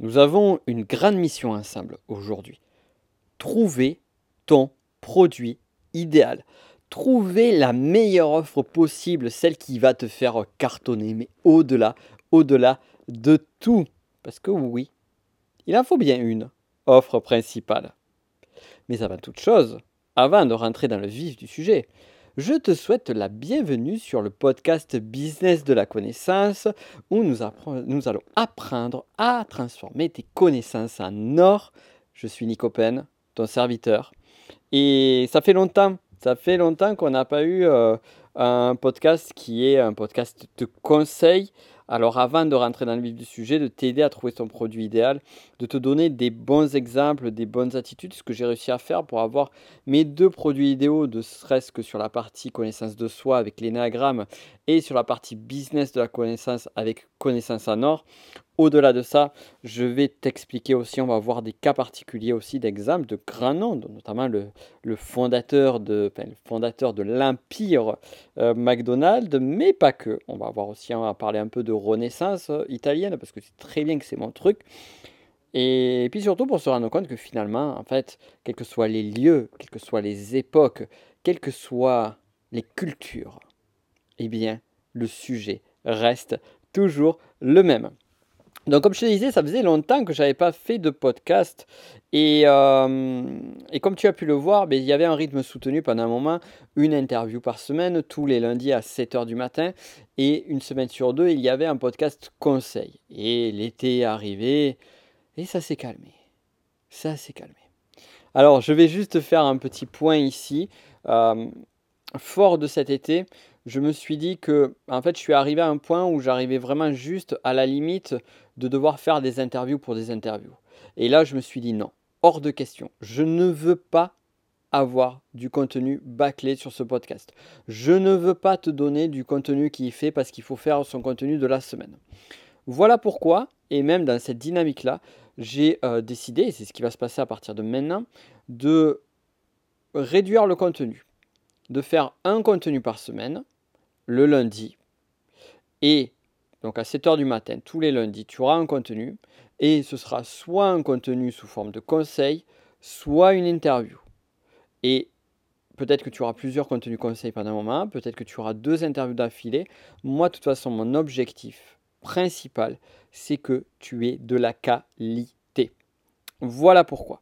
Nous avons une grande mission ensemble aujourd'hui. Trouver ton produit idéal. Trouver la meilleure offre possible, celle qui va te faire cartonner, mais au-delà, au-delà de tout. Parce que oui, il en faut bien une offre principale. Mais avant toute chose, avant de rentrer dans le vif du sujet, je te souhaite la bienvenue sur le podcast Business de la connaissance où nous, allons apprendre à transformer tes connaissances en or. Je suis Nico Pen, ton serviteur. Et ça fait longtemps, ça fait longtemps qu'on n'a pas eu euh, un podcast qui est un podcast de conseil alors avant de rentrer dans le vif du sujet, de t'aider à trouver ton produit idéal, de te donner des bons exemples, des bonnes attitudes, ce que j'ai réussi à faire pour avoir mes deux produits idéaux, de stress que sur la partie connaissance de soi avec l'énagramme et sur la partie business de la connaissance avec connaissance en or. Au-delà de ça, je vais t'expliquer aussi, on va voir des cas particuliers aussi d'exemples de grands noms, notamment le, fondateur de, fondateur de l'empire euh, McDonald's, mais pas que. On va voir aussi, on va parler un peu de renaissance euh, italienne, parce que c'est très bien que c'est mon truc. Et puis surtout pour se rendre compte que finalement, en fait, quels que soient les lieux, quelles que soient les époques, quelles que soient les cultures, eh bien, le sujet reste toujours le même. Donc comme je te disais, ça faisait longtemps que je n'avais pas fait de podcast. Et, euh, et, comme tu as pu le voir, ben, il y avait un rythme soutenu pendant un moment, une interview par semaine, tous les lundis à 7h du matin. Et une semaine sur deux, il y avait un podcast conseil. Et l'été est arrivé et ça s'est calmé. Ça s'est calmé. Alors je vais juste faire un petit point ici. Euh, fort de cet été, je me suis dit que en fait je suis arrivé à un point où j'arrivais vraiment juste à la limite de devoir faire des interviews pour des interviews. Et là je me suis dit non, hors de question. Je ne veux pas avoir du contenu bâclé sur ce podcast. Je ne veux pas te donner du contenu qui est fait parce qu'il faut faire son contenu de la semaine. Voilà pourquoi, et même dans cette dynamique-là, j'ai euh, décidé, et c'est ce qui va se passer à partir de maintenant, de réduire le contenu. De faire un contenu par semaine, le lundi. Et donc à 7h du matin, tous les lundis, tu auras un contenu. Et ce sera soit un contenu sous forme de conseil, soit une interview. Et peut-être que tu auras plusieurs contenus conseils pendant un moment, peut-être que tu auras deux interviews d'affilée. Moi, de toute façon, mon objectif principal, c'est que tu aies de la qualité. Voilà pourquoi.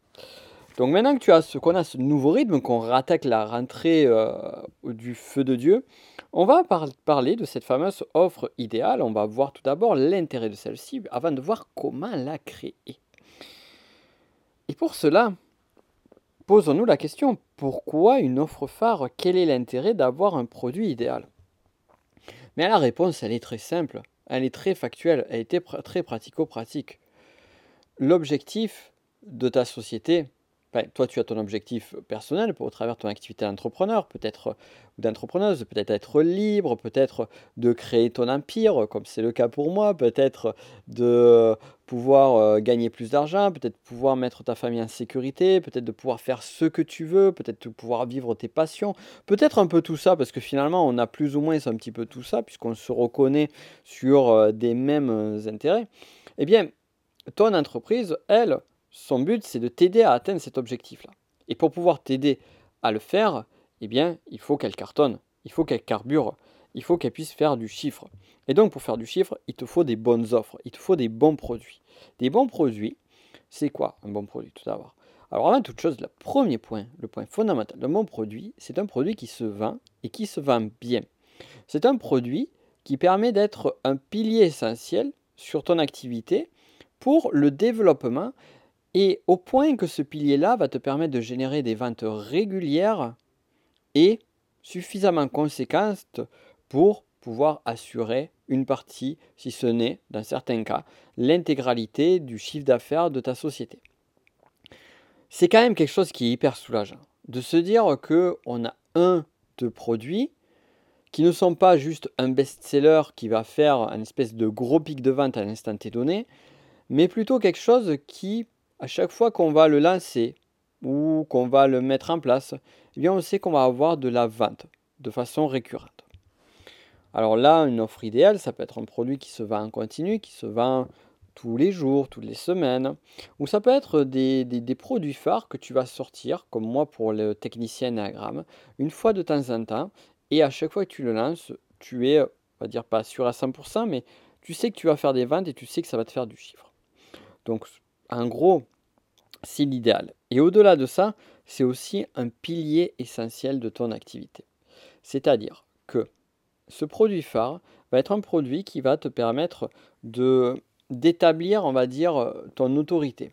Donc maintenant que tu as ce qu'on a ce nouveau rythme, qu'on rattaque la rentrée euh, du feu de Dieu, on va parler de cette fameuse offre idéale. On va voir tout d'abord l'intérêt de celle-ci avant de voir comment la créer. Et pour cela, posons-nous la question, pourquoi une offre phare? Quel est l'intérêt d'avoir un produit idéal? Mais la réponse, elle est très simple, elle est très factuelle, elle est très pratico-pratique. L'objectif de ta société, toi, tu as ton objectif personnel au travers de ton activité d'entrepreneur, peut-être ou d'entrepreneuse, peut-être être libre, peut-être de créer ton empire, comme c'est le cas pour moi, peut-être de pouvoir euh, gagner plus d'argent, peut-être pouvoir mettre ta famille en sécurité, peut-être de pouvoir faire ce que tu veux, peut-être de pouvoir vivre tes passions, peut-être un peu tout ça, parce que finalement, on a plus ou moins un petit peu tout ça, puisqu'on se reconnaît sur euh, des mêmes euh, intérêts. Eh bien, ton entreprise, elle, son but, c'est de t'aider à atteindre cet objectif-là. Et pour pouvoir t'aider à le faire, eh bien, il faut qu'elle cartonne, il faut qu'elle carbure, il faut qu'elle puisse faire du chiffre. Et donc, pour faire du chiffre, il te faut des bonnes offres, il te faut des bons produits. Des bons produits, c'est quoi un bon produit tout d'abord? Alors, avant toute chose, le premier point, le point fondamental d'un bon produit, c'est un produit qui se vend et qui se vend bien. C'est un produit qui permet d'être un pilier essentiel sur ton activité pour le développement et au point que ce pilier-là va te permettre de générer des ventes régulières et suffisamment conséquentes pour pouvoir assurer une partie, si ce n'est, dans certains cas, l'intégralité du chiffre d'affaires de ta société. C'est quand même quelque chose qui est hyper soulageant. De se dire qu'on a un de produits qui ne sont pas juste un best-seller qui va faire un espèce de gros pic de vente à l'instant T donné, mais plutôt quelque chose qui à chaque fois qu'on va le lancer ou qu'on va le mettre en place, eh bien on sait qu'on va avoir de la vente de façon récurrente. Alors là, une offre idéale, ça peut être un produit qui se vend en continu, qui se vend tous les jours, toutes les semaines, ou ça peut être des, produits phares que tu vas sortir, comme moi pour le technicien Enneagram, une fois de temps en temps, et à chaque fois que tu le lances, tu es, on va dire pas sûr à 100%, mais tu sais que tu vas faire des ventes et tu sais que ça va te faire du chiffre. Donc, en gros, c'est l'idéal. Et au-delà de ça, c'est aussi un pilier essentiel de ton activité. C'est-à-dire que ce produit phare va être un produit qui va te permettre d'établir, on va dire, ton autorité,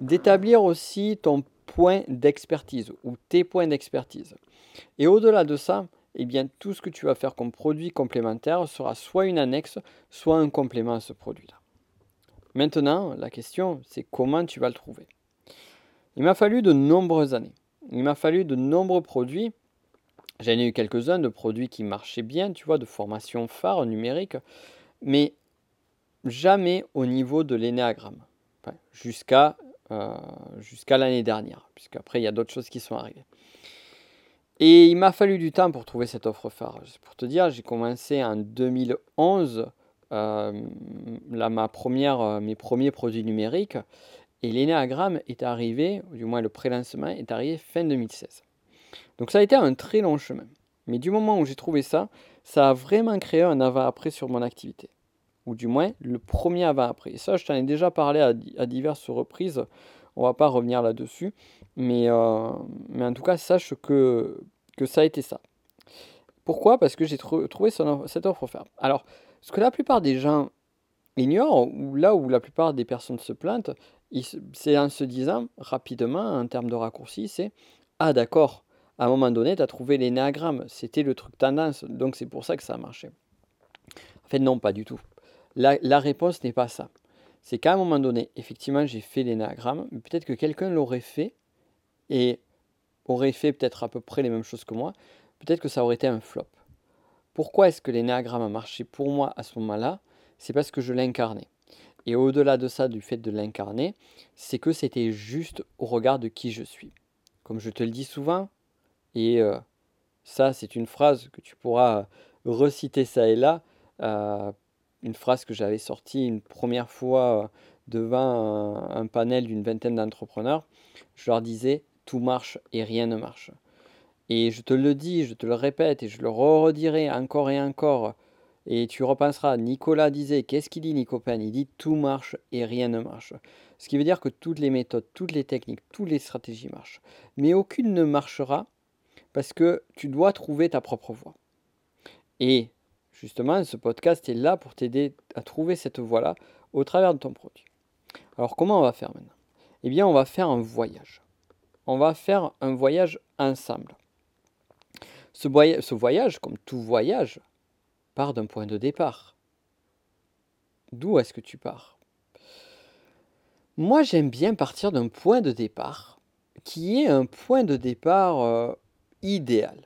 d'établir aussi ton point d'expertise ou tes points d'expertise. Et au-delà de ça, eh bien, tout ce que tu vas faire comme produit complémentaire sera soit une annexe, soit un complément à ce produit-là. Maintenant, la question, c'est comment tu vas le trouver. Il m'a fallu de nombreuses années. Il m'a fallu de nombreux produits. J'en ai eu quelques-uns de produits qui marchaient bien, tu vois, de formation phare numérique, mais jamais au niveau de l'énéagramme, jusqu'à euh, jusqu'à l'année dernière, puisqu'après il y a d'autres choses qui sont arrivées. Et il m'a fallu du temps pour trouver cette offre phare. Pour te dire, j'ai commencé en 2011 euh, ma première, euh, mes premiers produits numériques et l'énéagramme est arrivé, du moins le pré-lancement est arrivé fin 2016. Donc ça a été un très long chemin. Mais du moment où j'ai trouvé ça, ça a vraiment créé un avant-après sur mon activité. Ou du moins le premier avant-après. Et ça, je t'en ai déjà parlé à, à diverses reprises. On va pas revenir là-dessus. Mais, euh, mais en tout cas, sache que, que ça a été ça. Pourquoi? Parce que j'ai trouvé cette offre offerte. Alors, ce que la plupart des gens ignorent, ou là où la plupart des personnes se plantent, c'est en se disant rapidement, en termes de raccourci, c'est Ah d'accord, à un moment donné, tu as trouvé l'énéagramme, c'était le truc tendance, donc c'est pour ça que ça a marché. En fait, non, pas du tout. La, la réponse n'est pas ça. C'est qu'à un moment donné, effectivement, j'ai fait l'énéagramme, mais peut-être que quelqu'un l'aurait fait et aurait fait peut-être à peu près les mêmes choses que moi, peut-être que ça aurait été un flop. Pourquoi est-ce que l'énéagramme a marché pour moi à ce moment-là? C'est parce que je l'incarnais. Et au-delà de ça, du fait de l'incarner, c'est que c'était juste au regard de qui je suis. Comme je te le dis souvent, et euh, ça c'est une phrase que tu pourras reciter ça et là, euh, une phrase que j'avais sortie une première fois devant un panel d'une vingtaine d'entrepreneurs, je leur disais, tout marche et rien ne marche. Et je te le dis, je te le répète et je le redirai encore et encore. Et tu repenseras, Nicolas disait, qu'est-ce qu'il dit Nico Il dit tout marche et rien ne marche. Ce qui veut dire que toutes les méthodes, toutes les techniques, toutes les stratégies marchent. Mais aucune ne marchera parce que tu dois trouver ta propre voie. Et justement, ce podcast est là pour t'aider à trouver cette voie-là au travers de ton produit. Alors comment on va faire maintenant? Eh bien, on va faire un voyage on va faire un voyage ensemble. Ce, voyage, comme tout voyage, part d'un point de départ. D'où est-ce que tu pars? Moi, j'aime bien partir d'un point de départ qui est un point de départ euh, idéal.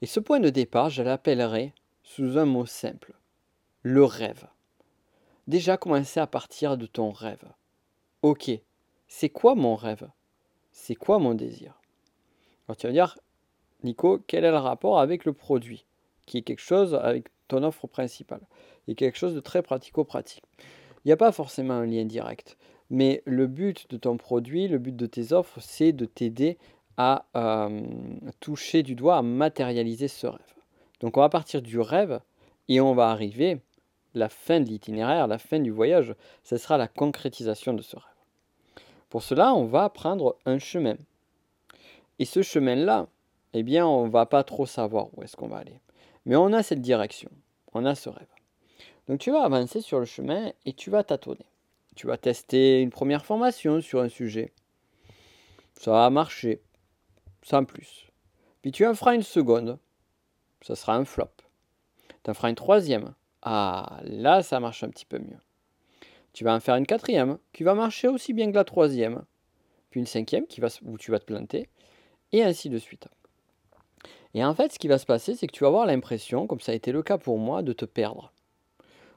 Et ce point de départ, je l'appellerai sous un mot simple, le rêve. Déjà commencer à partir de ton rêve. Ok, c'est quoi mon rêve? C'est quoi mon désir? Alors tu vas dire, Nico, quel est le rapport avec le produit Qui est quelque chose avec ton offre principale. Et quelque chose de très pratico-pratique? Il n'y a pas forcément un lien direct. Mais le but de ton produit, le but de tes offres, c'est de t'aider à euh, toucher du doigt, à matérialiser ce rêve. Donc on va partir du rêve et on va arriver, la fin de l'itinéraire, la fin du voyage, ce sera la concrétisation de ce rêve. Pour cela, on va prendre un chemin. Et ce chemin-là, eh bien, on ne va pas trop savoir où est-ce qu'on va aller. Mais on a cette direction, on a ce rêve. Donc tu vas avancer sur le chemin et tu vas tâtonner. Tu vas tester une première formation sur un sujet. Ça va marcher, sans plus. Puis tu en feras une seconde. Ça sera un flop. Tu en feras une troisième. Ah, là, ça marche un petit peu mieux. Tu vas en faire une quatrième qui va marcher aussi bien que la troisième. Puis une cinquième qui va, où tu vas te planter. Et ainsi de suite. Et en fait, ce qui va se passer, c'est que tu vas avoir l'impression, comme ça a été le cas pour moi, de te perdre.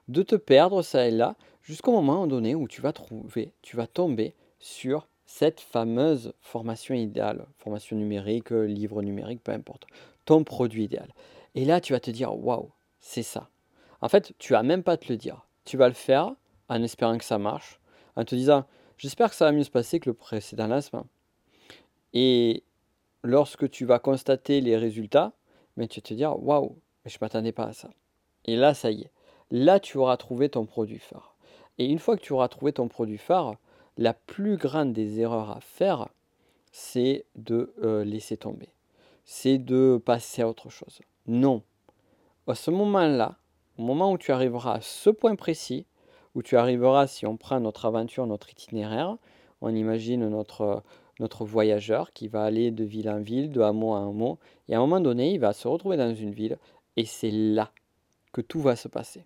De te perdre ça et là, jusqu'au moment donné où tu vas trouver, tu vas tomber sur cette fameuse formation idéale, formation numérique, livre numérique, peu importe, ton produit idéal. Et là, tu vas te dire, waouh, c'est ça. En fait, tu vas même pas te le dire. Tu vas le faire, en espérant que ça marche, en te disant j'espère que ça va mieux se passer que le précédent lancement. Et lorsque tu vas constater les résultats, mais tu vas te dire waouh, je ne m'attendais pas à ça. Et là, ça y est. Là, tu auras trouvé ton produit phare. Et une fois que tu auras trouvé ton produit phare, la plus grande des erreurs à faire, c'est de euh, laisser tomber. C'est de passer à autre chose. Non. À ce moment-là, au moment où tu arriveras à ce point précis, où tu arriveras, si on prend notre aventure, notre itinéraire, on imagine notre, notre voyageur qui va aller de ville en ville, de hameau en hameau, et à un moment donné, il va se retrouver dans une ville, et c'est là que tout va se passer.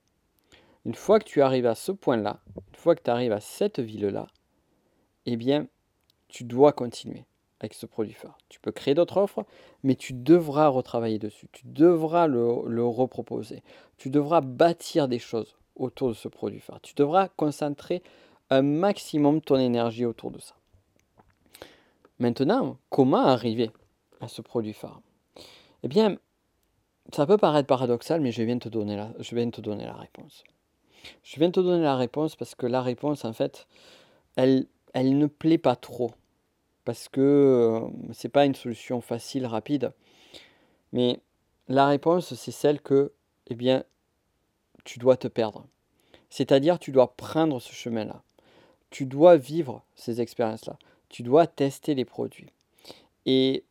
Une fois que tu arrives à ce point-là, une fois que tu arrives à cette ville-là, eh bien, tu dois continuer avec ce produit phare. Tu peux créer d'autres offres, mais tu devras retravailler dessus. Tu devras le, le, reproposer. Tu devras bâtir des choses autour de ce produit phare. Tu devras concentrer un maximum ton énergie autour de ça. Maintenant, comment arriver à ce produit phare? Eh bien, ça peut paraître paradoxal, mais je viens, te donner la, je viens de te donner la réponse. Je viens de te donner la réponse parce que la réponse, en fait, elle, ne plaît pas trop parce que euh, c'est pas une solution facile, rapide. Mais la réponse, c'est celle que, eh bien, tu dois te perdre. C'est-à-dire, tu dois prendre ce chemin-là. Tu dois vivre ces expériences-là. Tu dois tester les produits. Et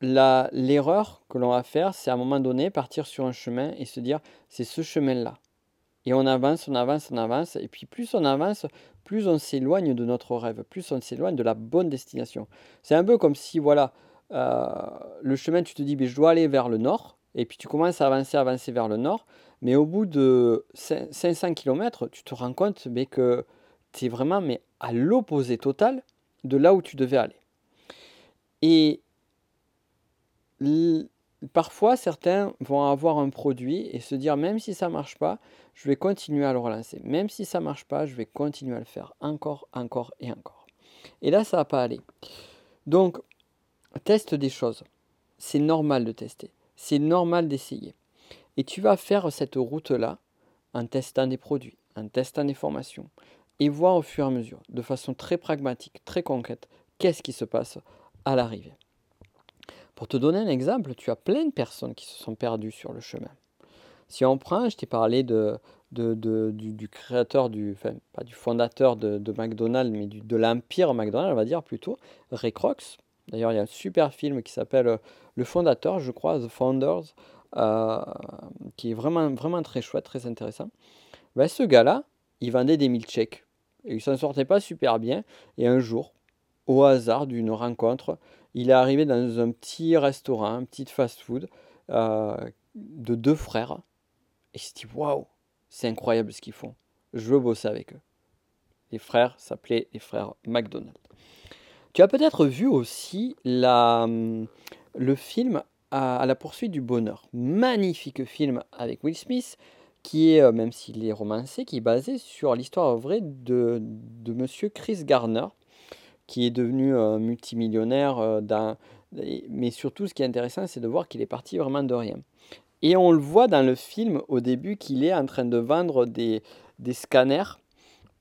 l'erreur que l'on va faire, c'est à un moment donné partir sur un chemin et se dire, c'est ce chemin-là. Et on avance, on avance, on avance. Et puis plus on avance, plus on s'éloigne de notre rêve, plus on s'éloigne de la bonne destination. C'est un peu comme si, voilà, euh, le chemin, tu te dis, je dois aller vers le nord, et puis tu commences à avancer, avancer vers le nord, mais au bout de 500 km, tu te rends compte mais que tu es vraiment mais à l'opposé total de là où tu devais aller. Et parfois, certains vont avoir un produit et se dire, même si ça ne marche pas, je vais continuer à le relancer. Même si ça ne marche pas, je vais continuer à le faire encore, encore et encore. Et là, ça ne va pas aller. Donc, teste des choses. C'est normal de tester. C'est normal d'essayer. Et tu vas faire cette route-là en testant des produits, en testant des formations, et voir au fur et à mesure, de façon très pragmatique, très concrète, qu'est-ce qui se passe à l'arrivée. Pour te donner un exemple, tu as plein de personnes qui se sont perdues sur le chemin. Si on prend, je t'ai parlé de, du, créateur, du, enfin, pas du fondateur de, McDonald's, mais de l'empire McDonald's, on va dire plutôt, Ray Kroc. D'ailleurs, il y a un super film qui s'appelle euh, Le Fondateur, je crois, The Founders, euh, qui est vraiment, vraiment très chouette, très intéressant. Ben, ce gars-là, il vendait des milkshakes. Et il s'en sortait pas super bien. Et un jour, au hasard d'une rencontre, il est arrivé dans un petit restaurant, un petit fast-food euh, de deux frères. Et il s'est dit Waouh, c'est incroyable ce qu'ils font. Je veux bosser avec eux. Les frères s'appelaient les frères McDonald. Tu as peut-être vu aussi la, le film à, la poursuite du bonheur. Magnifique film avec Will Smith, qui est, euh, même s'il est romancé, qui est basé sur l'histoire vraie de, de monsieur Chris Garner, qui est devenu euh, multimillionnaire. Euh, mais surtout, ce qui est intéressant, c'est de voir qu'il est parti vraiment de rien. Et on le voit dans le film au début qu'il est en train de vendre des, des scanners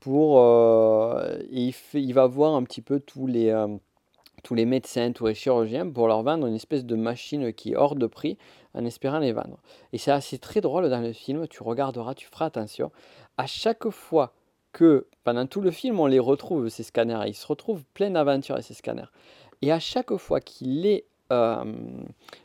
pour. Euh, il, fait, il, va voir un petit peu tous les, tous les médecins, tous les chirurgiens pour leur vendre une espèce de machine qui est hors de prix en espérant les vendre. Et c'est assez très drôle dans le film, tu regarderas, tu feras attention. À chaque fois que pendant tout le film, on les retrouve, ces scanners. Ils se retrouvent plein d'aventures, ces scanners. Et à chaque fois qu'il est euh,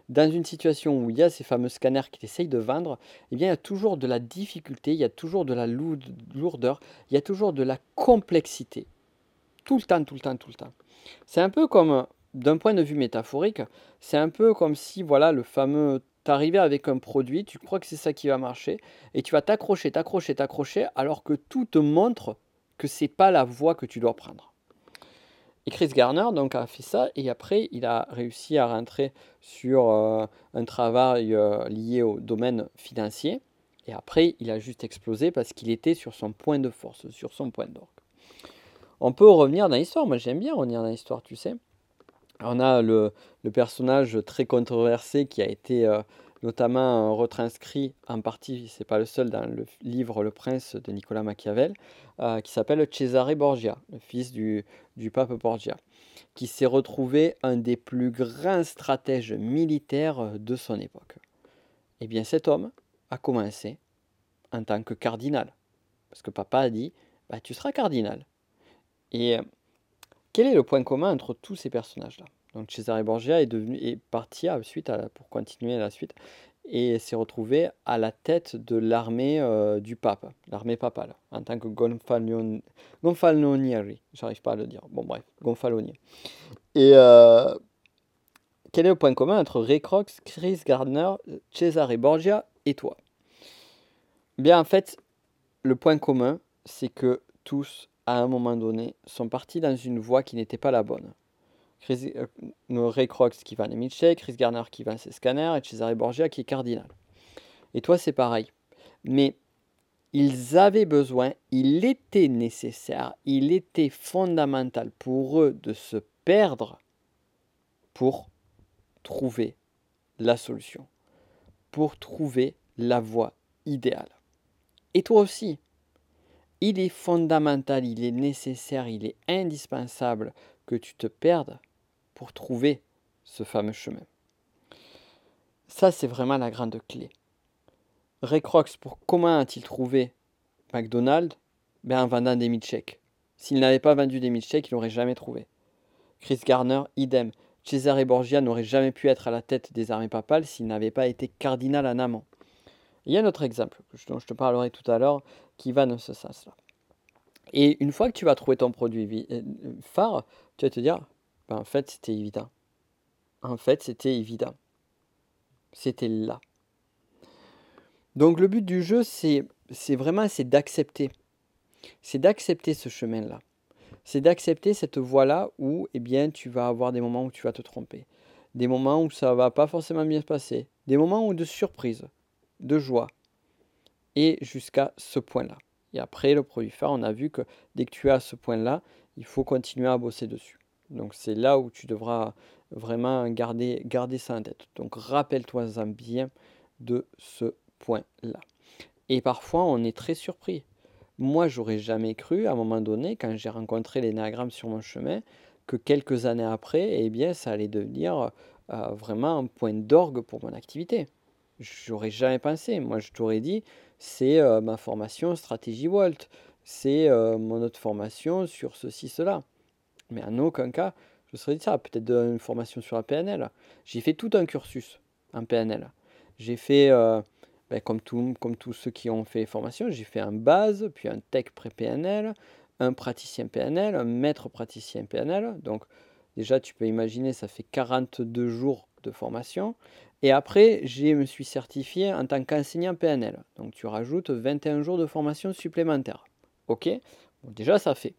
dans une situation où il y a ces fameux scanners qu'il essaye de vendre, eh il y a toujours de la difficulté, il y a toujours de la lourdeur, il y a toujours de la complexité. Tout le temps, tout le temps, tout le temps. C'est un peu comme, d'un point de vue métaphorique, c'est un peu comme si, voilà, le fameux t'arriver avec un produit, tu crois que c'est ça qui va marcher, et tu vas t'accrocher, t'accrocher, t'accrocher, alors que tout te montre que c'est pas la voie que tu dois prendre. Et Chris Garner donc a fait ça, et après il a réussi à rentrer sur euh, un travail euh, lié au domaine financier, et après il a juste explosé parce qu'il était sur son point de force, sur son point d'orgue. On peut revenir dans l'histoire, moi j'aime bien revenir dans l'histoire, tu sais. On a le, personnage très controversé qui a été, euh, notamment retranscrit en partie, c'est pas le seul, dans le livre Le Prince de Nicolas Machiavel, qui s'appelle Cesare Borgia, le fils du, du pape Borgia, qui s'est retrouvé un des plus grands stratèges militaires de son époque. Eh bien cet homme a commencé en tant que cardinal. Parce que papa a dit, bah, tu seras cardinal. Et euh, quel est le point commun entre tous ces personnages-là? Donc Cesare Borgia est, devenu, est parti à, suite pour continuer la suite et s'est retrouvé à la tête de l'armée euh, du pape, l'armée papale, en tant que gonfalonieri. J'arrive pas à le dire. Bon bref, gonfalonier. Et euh, quel est le point commun entre Ray Crox, Chris Gardner, Cesare Borgia et toi? Bien en fait, le point commun, c'est que tous, à un moment donné, sont partis dans une voie qui n'était pas la bonne. Chris, euh, Ray Crox qui va à milkshakes, Chris Garner qui à ses scanners et Cesare Borgia qui est cardinal. Et toi, c'est pareil. Mais ils avaient besoin, il était nécessaire, il était fondamental pour eux de se perdre pour trouver la solution, pour trouver la voie idéale. Et toi aussi, il est fondamental, il est nécessaire, il est indispensable que tu te perdes pour trouver ce fameux chemin. Ça, c'est vraiment la grande clé. Ray Crox, pour comment a-t-il trouvé McDonald's? Ben, En vendant des milkshakes. S'il n'avait pas vendu des milkshakes, il n'aurait jamais trouvé. Chris Garner, idem. Cesare Borgia n'aurait jamais pu être à la tête des armées papales s'il n'avait pas été cardinal en amont. Il y a un autre exemple dont je te parlerai tout à l'heure qui va dans ce sens-là. Et une fois que tu vas trouver ton produit euh, phare, tu vas te dire, ben en fait c'était évident. En fait c'était évident. C'était là. Donc le but du jeu, c'est, vraiment c'est d'accepter. C'est d'accepter ce chemin-là. C'est d'accepter cette voie-là où eh bien, tu vas avoir des moments où tu vas te tromper. Des moments où ça va pas forcément bien se passer. Des moments où de surprise de joie. Et jusqu'à ce point-là. Et après, le produit phare, on a vu que dès que tu es à ce point-là, il faut continuer à bosser dessus. Donc c'est là où tu devras vraiment garder, garder ça en tête. Donc rappelle-toi-en bien de ce point-là. Et parfois, on est très surpris. Moi, j'aurais jamais cru, à un moment donné, quand j'ai rencontré l'énéagramme sur mon chemin, que quelques années après, eh bien, ça allait devenir euh, vraiment un point d'orgue pour mon activité. J'aurais jamais pensé. Moi, je t'aurais dit, c'est euh, ma formation stratégie Volt, c'est euh, mon autre formation sur ceci, cela. Mais en aucun cas, je serais dit ça. Peut-être une formation sur la PNL. J'ai fait tout un cursus en PNL. J'ai fait, euh, ben, comme, tout, comme tous ceux qui ont fait formation, j'ai fait un base, puis un tech pré-PNL, un praticien PNL, un maître praticien PNL. Donc, déjà, tu peux imaginer, ça fait 42 jours de formation. Et après, je me suis certifié en tant qu'enseignant PNL. Donc tu rajoutes 21 jours de formation supplémentaire. Ok? Déjà, ça fait.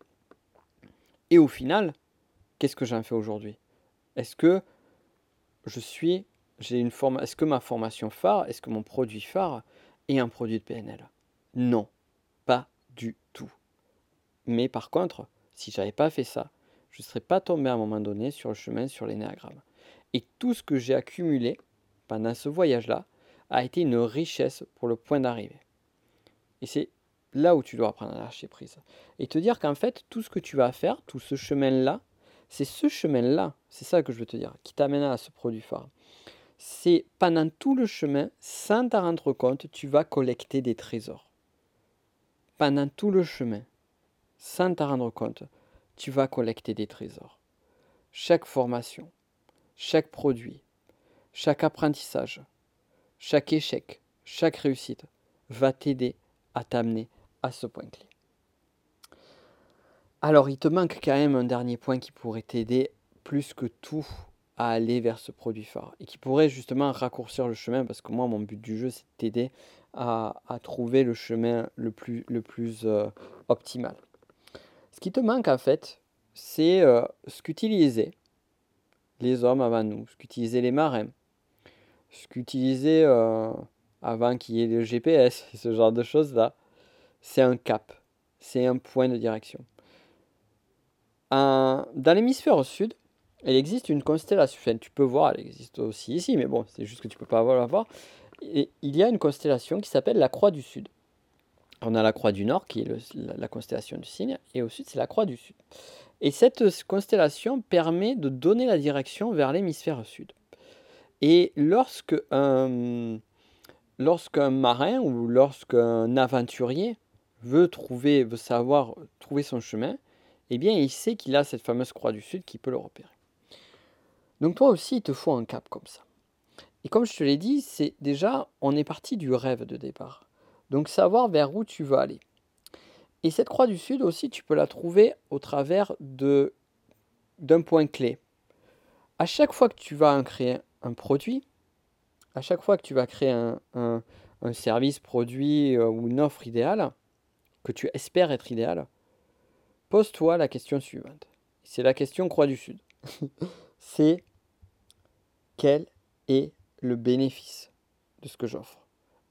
Et au final, qu'est-ce que j'en fais aujourd'hui? Est-ce que je suis. J'ai une forme. Est-ce que ma formation phare, est-ce que mon produit phare est un produit de PNL Non, pas du tout. Mais par contre, si j'avais pas fait ça, je ne serais pas tombé à un moment donné sur le chemin sur l'énéagramme. Et tout ce que j'ai accumulé pendant ce voyage-là a été une richesse pour le point d'arrivée. Et c'est là où tu dois apprendre à lâcher prise. Et te dire qu'en fait, tout ce que tu vas faire, tout ce chemin-là, c'est ce chemin-là, c'est ça que je veux te dire, qui t'amène à ce produit phare. C'est pendant tout le chemin, sans t'en rendre compte, tu vas collecter des trésors. Pendant tout le chemin, sans t'en rendre compte, tu vas collecter des trésors. Chaque formation, chaque produit, chaque apprentissage, chaque échec, chaque réussite va t'aider à t'amener à ce point clé. Alors, il te manque quand même un dernier point qui pourrait t'aider plus que tout à aller vers ce produit phare et qui pourrait justement raccourcir le chemin parce que moi, mon but du jeu, c'est de t'aider à, trouver le chemin le plus, euh, optimal. Ce qui te manque en fait, c'est euh, ce qu'utilisaient les hommes avant nous, ce qu'utilisaient les marins, ce qu'utilisaient euh, avant qu'il y ait le GPS, ce genre de choses-là, c'est un cap, c'est un point de direction. dans l'hémisphère sud, il existe une constellation. tu peux voir, elle existe aussi ici, mais bon, c'est juste que tu peux pas la voir. Il y a une constellation qui s'appelle la Croix du Sud. On a la Croix du Nord, qui est la, constellation du Cygne, et au sud, c'est la Croix du Sud. Et cette constellation permet de donner la direction vers l'hémisphère sud. Et lorsque un, lorsqu'un marin ou lorsqu'un aventurier veut trouver, veut savoir trouver son chemin, eh bien, il sait qu'il a cette fameuse croix du Sud qui peut le repérer. Donc toi aussi, il te faut un cap comme ça. Et comme je te l'ai dit, c'est déjà, on est parti du rêve de départ. Donc savoir vers où tu veux aller. Et cette croix du Sud aussi, tu peux la trouver au travers de, d'un point clé. À chaque fois que tu vas créer un produit, à chaque fois que tu vas créer un, service, produit euh, ou une offre idéale, que tu espères être idéale, pose-toi la question suivante. C'est la question croix du Sud. C'est quel est le bénéfice de ce que j'offre?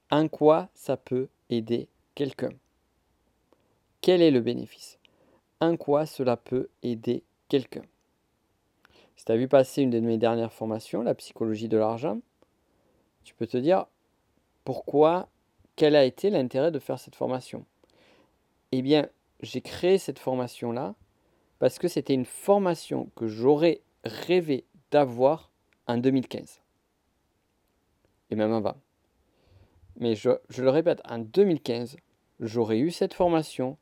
En quoi ça peut aider quelqu'un? Quel est le bénéfice? En quoi cela peut aider quelqu'un? Si tu as vu passer une de mes dernières formations, la psychologie de l'argent, tu peux te dire pourquoi, quel a été l'intérêt de faire cette formation? Eh bien, j'ai créé cette formation-là parce que c'était une formation que j'aurais rêvé d'avoir en 2015. Et même avant. Mais je, le répète, en 2015, j'aurais eu cette formation,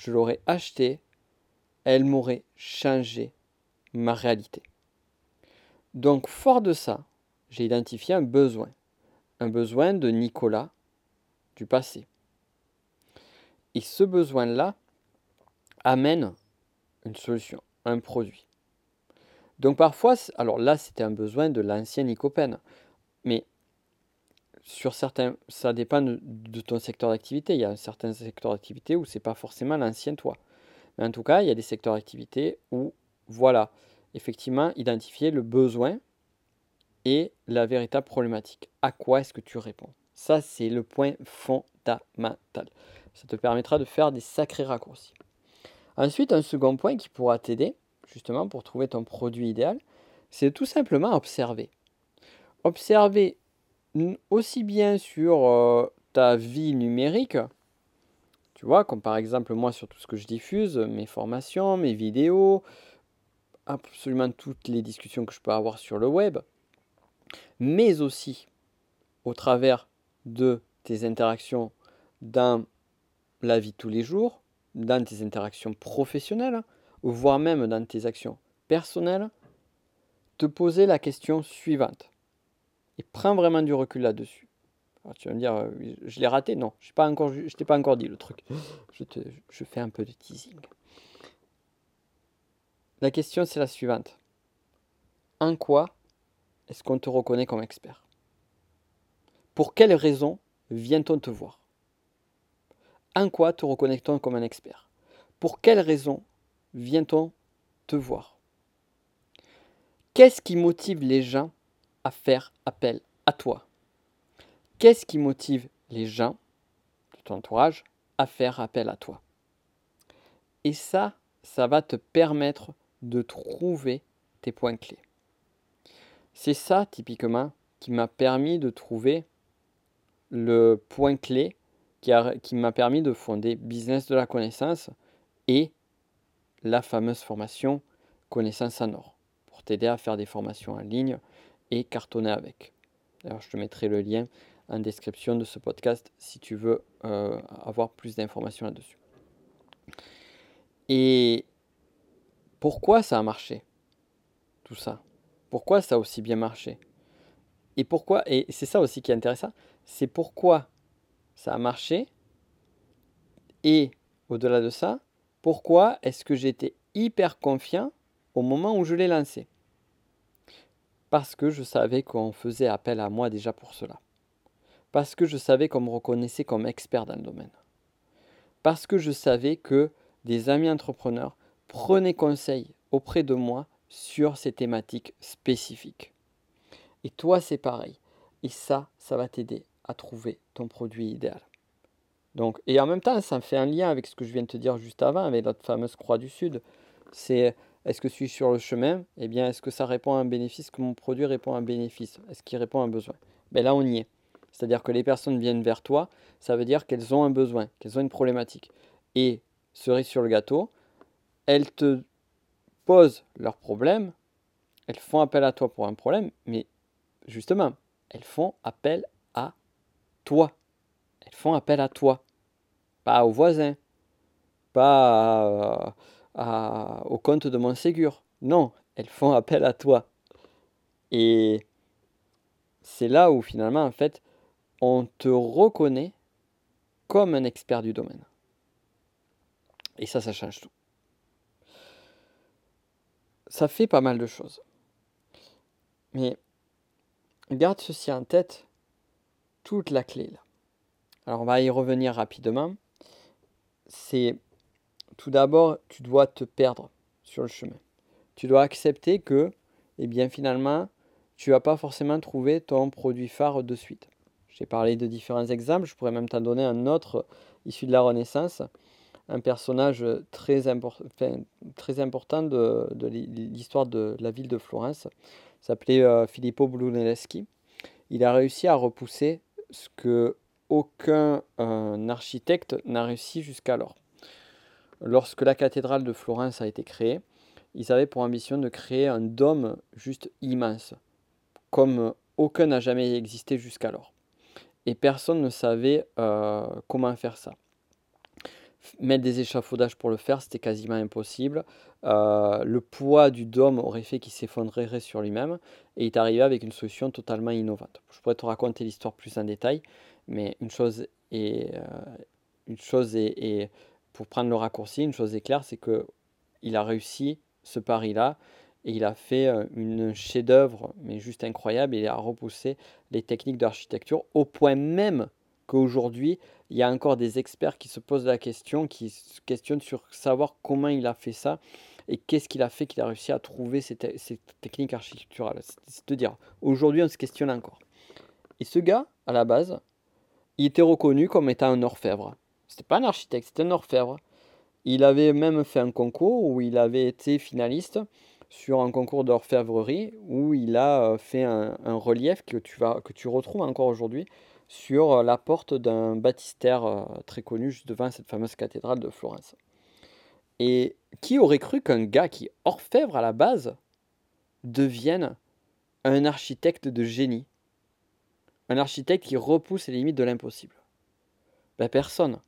je l'aurais achetée, elle m'aurait changé ma réalité. Donc, fort de ça, j'ai identifié un besoin. Un besoin de Nicolas du passé. Et ce besoin-là amène une solution, un produit. Donc parfois, alors là c'était un besoin de l'ancien Nicopène, mais sur certains, ça dépend de, ton secteur d'activité. Il y a un certain secteur d'activité où c'est pas forcément l'ancien toi. Mais en tout cas, il y a des secteurs d'activité où, voilà, effectivement, identifier le besoin et la véritable problématique. À quoi est-ce que tu réponds? Ça, c'est le point fondamental. Ça te permettra de faire des sacrés raccourcis. Ensuite, un second point qui pourra t'aider, justement pour trouver ton produit idéal, c'est tout simplement observer. Observer aussi bien sur euh, ta vie numérique, tu vois, comme par exemple moi sur tout ce que je diffuse, mes formations, mes vidéos, absolument toutes les discussions que je peux avoir sur le web, mais aussi au travers de tes interactions dans la vie de tous les jours, dans tes interactions professionnelles, voire même dans tes actions personnelles, te poser la question suivante. Et prends vraiment du recul là-dessus. tu vas me dire, euh, je l'ai raté? Non, je ne t'ai pas encore dit le truc. Je, je fais un peu de teasing. La question, c'est la suivante. En quoi est-ce qu'on te reconnaît comme expert? Pour quelles raisons vient-on te voir? En quoi te reconnaît-on comme un expert? Pour quelles raisons vient-on te voir? Qu'est-ce qui motive les gens à faire appel à toi Qu'est-ce qui motive les gens de ton entourage à faire appel à toi? Et ça, ça va te permettre de trouver tes points clés. C'est ça, typiquement, qui m'a permis de trouver le point clé qui, qui m'a permis de fonder Business de la connaissance et la fameuse formation Connaissance en or pour t'aider à faire des formations en ligne et cartonner avec. D'ailleurs, je te mettrai le lien en description de ce podcast si tu veux euh, avoir plus d'informations là-dessus. Et pourquoi ça a marché Tout ça? Pourquoi ça a aussi bien marché? Et pourquoi Et c'est ça aussi qui est intéressant. C'est pourquoi ça a marché. Et au-delà de ça, pourquoi est-ce que j'étais hyper confiant au moment où je l'ai lancé? Parce que je savais qu'on faisait appel à moi déjà pour cela. Parce que je savais qu'on me reconnaissait comme expert dans le domaine. Parce que je savais que des amis entrepreneurs prenaient conseil auprès de moi sur ces thématiques spécifiques. Et toi, c'est pareil. Et ça, ça va t'aider à trouver ton produit idéal. Donc, et en même temps, ça fait un lien avec ce que je viens de te dire juste avant, avec notre fameuse croix du Sud. C'est est-ce que je suis sur le chemin? Eh bien, est-ce que ça répond à un bénéfice, que mon produit répond à un bénéfice? Est-ce qu'il répond à un besoin? Ben Là, on y est. C'est-à-dire que les personnes viennent vers toi, ça veut dire qu'elles ont un besoin, qu'elles ont une problématique. Et cerise sur le gâteau, elles te posent leurs problèmes, elles font appel à toi pour un problème, mais justement, elles font appel à toi. Elles font appel à toi, pas aux voisins, pas au compte de mon Ségur. Non, elles font appel à toi. Et c'est là où finalement, en fait, on te reconnaît comme un expert du domaine. Et ça, ça change tout. Ça fait pas mal de choses. Mais garde ceci en tête, toute la clé là. Alors on va y revenir rapidement. C'est tout d'abord, tu dois te perdre sur le chemin. Tu dois accepter que, eh bien finalement, tu vas pas forcément trouver ton produit phare de suite. J'ai parlé de différents exemples, je pourrais même t'en donner un autre issu de la Renaissance, un personnage très, important de, l'histoire de la ville de Florence, s'appelait euh, Filippo Brunelleschi. Il a réussi à repousser ce que aucun architecte n'a réussi jusqu'alors. Lorsque la cathédrale de Florence a été créée, ils avaient pour ambition de créer un dôme juste immense, comme aucun n'a jamais existé jusqu'alors et personne ne savait euh, comment faire ça. Mettre des échafaudages pour le faire, c'était quasiment impossible. Euh, le poids du dôme aurait fait qu'il s'effondrerait sur lui-même et il est arrivé avec une solution totalement innovante. Je pourrais te raconter l'histoire plus en détail, mais une chose est, euh, une chose est, pour prendre le raccourci, une chose est claire, c'est que il a réussi ce pari-là et il a fait euh, une chef-d'œuvre, mais juste incroyable. Il a repoussé les techniques d'architecture au point même qu'aujourd'hui, il y a encore des experts qui se posent la question, qui se questionnent sur savoir comment il a fait ça et qu'est-ce qu'il a fait qu'il a réussi à trouver ces, techniques architecturales. C'est-à-dire, aujourd'hui, on se questionne encore. Et ce gars, à la base, il était reconnu comme étant un orfèvre. C'était pas un architecte, c'était un orfèvre. Il avait même fait un concours où il avait été finaliste sur un concours d'orfèvrerie où il a euh, fait un, relief que tu, vas, que tu retrouves encore aujourd'hui sur euh, la porte d'un baptistère euh, très connu juste devant cette fameuse cathédrale de Florence. Et qui aurait cru qu'un gars qui est orfèvre à la base devienne un architecte de génie? Un architecte qui repousse les limites de l'impossible? Ben, Personne.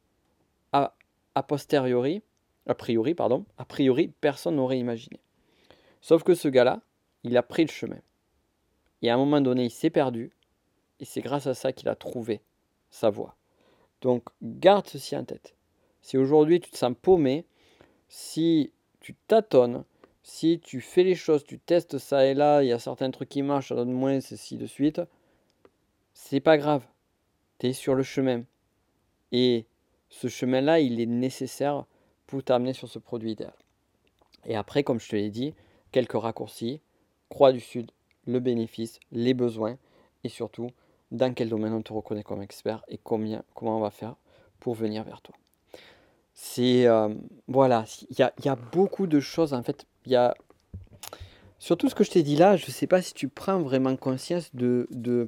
A, posteriori, a priori, pardon, a priori, personne n'aurait imaginé. Sauf que ce gars-là, il a pris le chemin. Et à un moment donné, il s'est perdu. Et c'est grâce à ça qu'il a trouvé sa voie. Donc garde ceci en tête. Si aujourd'hui tu te sens paumé, si tu tâtonnes, si tu fais les choses, tu testes ça et là, il y a certains trucs qui marchent, ça donne moins, ceci de suite, c'est pas grave. Tu es sur le chemin. Et ce chemin-là, il est nécessaire pour t'amener sur ce produit idéal. Et après, comme je te l'ai dit, quelques raccourcis, croix du Sud, le bénéfice, les besoins et surtout dans quel domaine on te reconnaît comme expert et combien, comment on va faire pour venir vers toi. C'est euh, voilà, il y a, beaucoup de choses en fait. Il y a surtout ce que je t'ai dit là. Je ne sais pas si tu prends vraiment conscience de, de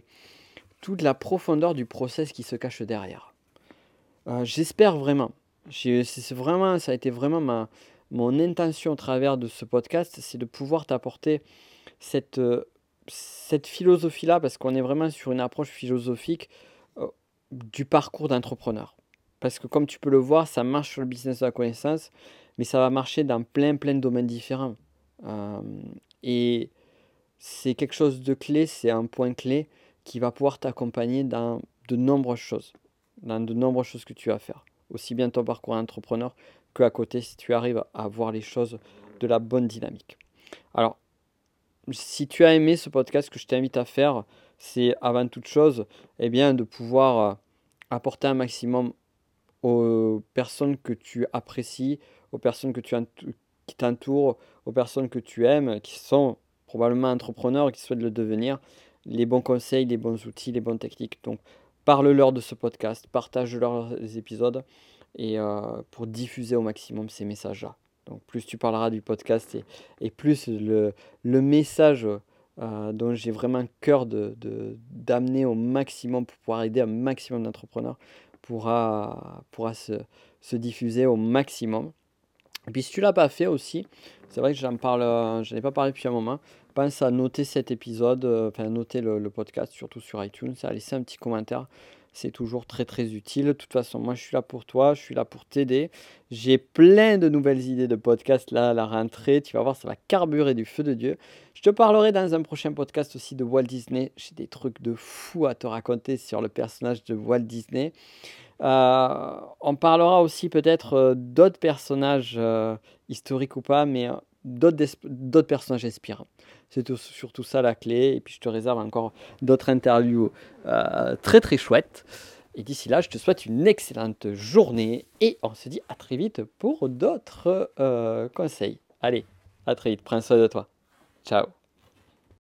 toute la profondeur du process qui se cache derrière. Euh, j'espère vraiment. C'est vraiment, ça a été vraiment ma, mon intention au travers de ce podcast, c'est de pouvoir t'apporter cette, euh, cette philosophie-là, parce qu'on est vraiment sur une approche philosophique euh, du parcours d'entrepreneur. Parce que comme tu peux le voir, ça marche sur le business de la connaissance, mais ça va marcher dans plein, plein de domaines différents. Et c'est quelque chose de clé, c'est un point clé qui va pouvoir t'accompagner dans de nombreuses choses, dans de nombreuses choses que tu vas faire. Aussi bien ton parcours d'entrepreneur que à côté si tu arrives à voir les choses de la bonne dynamique. Alors, si tu as aimé ce podcast, ce que je t'invite à faire, c'est avant toute chose, eh bien, de pouvoir euh, apporter un maximum aux personnes que tu apprécies, aux personnes qui t'entourent, aux personnes que tu aimes, qui sont probablement entrepreneurs, qui souhaitent le devenir, les bons conseils, les bons outils, les bonnes techniques. Donc, parle-leur de ce podcast, partage-leur les épisodes et euh, pour diffuser au maximum ces messages-là. Donc plus tu parleras du podcast et, plus le, message euh, dont j'ai vraiment cœur de, d'amener au maximum pour pouvoir aider un maximum d'entrepreneurs pourra, se, diffuser au maximum. Et puis si tu l'as pas fait aussi, c'est vrai que j'en parle, euh, je n'ai pas parlé depuis un moment, pense à noter cet épisode, euh, enfin noter le, le, podcast, surtout sur iTunes, à laisser un petit commentaire c'est toujours très très utile. De toute façon, moi je suis là pour toi, je suis là pour t'aider. J'ai plein de nouvelles idées de podcast là à la rentrée. Tu vas voir, ça va carburer du feu de Dieu. Je te parlerai dans un prochain podcast aussi de Walt Disney. J'ai des trucs de fou à te raconter sur le personnage de Walt Disney. Euh, on parlera aussi peut-être euh, d'autres personnages euh, historiques ou pas, mais d'autres personnages inspirants. C'est surtout ça la clé. Et puis je te réserve encore d'autres interviews très très chouettes. Et d'ici là, je te souhaite une excellente journée et on se dit à très vite pour d'autres conseils. Allez, à très vite. Prends soin de toi. Ciao.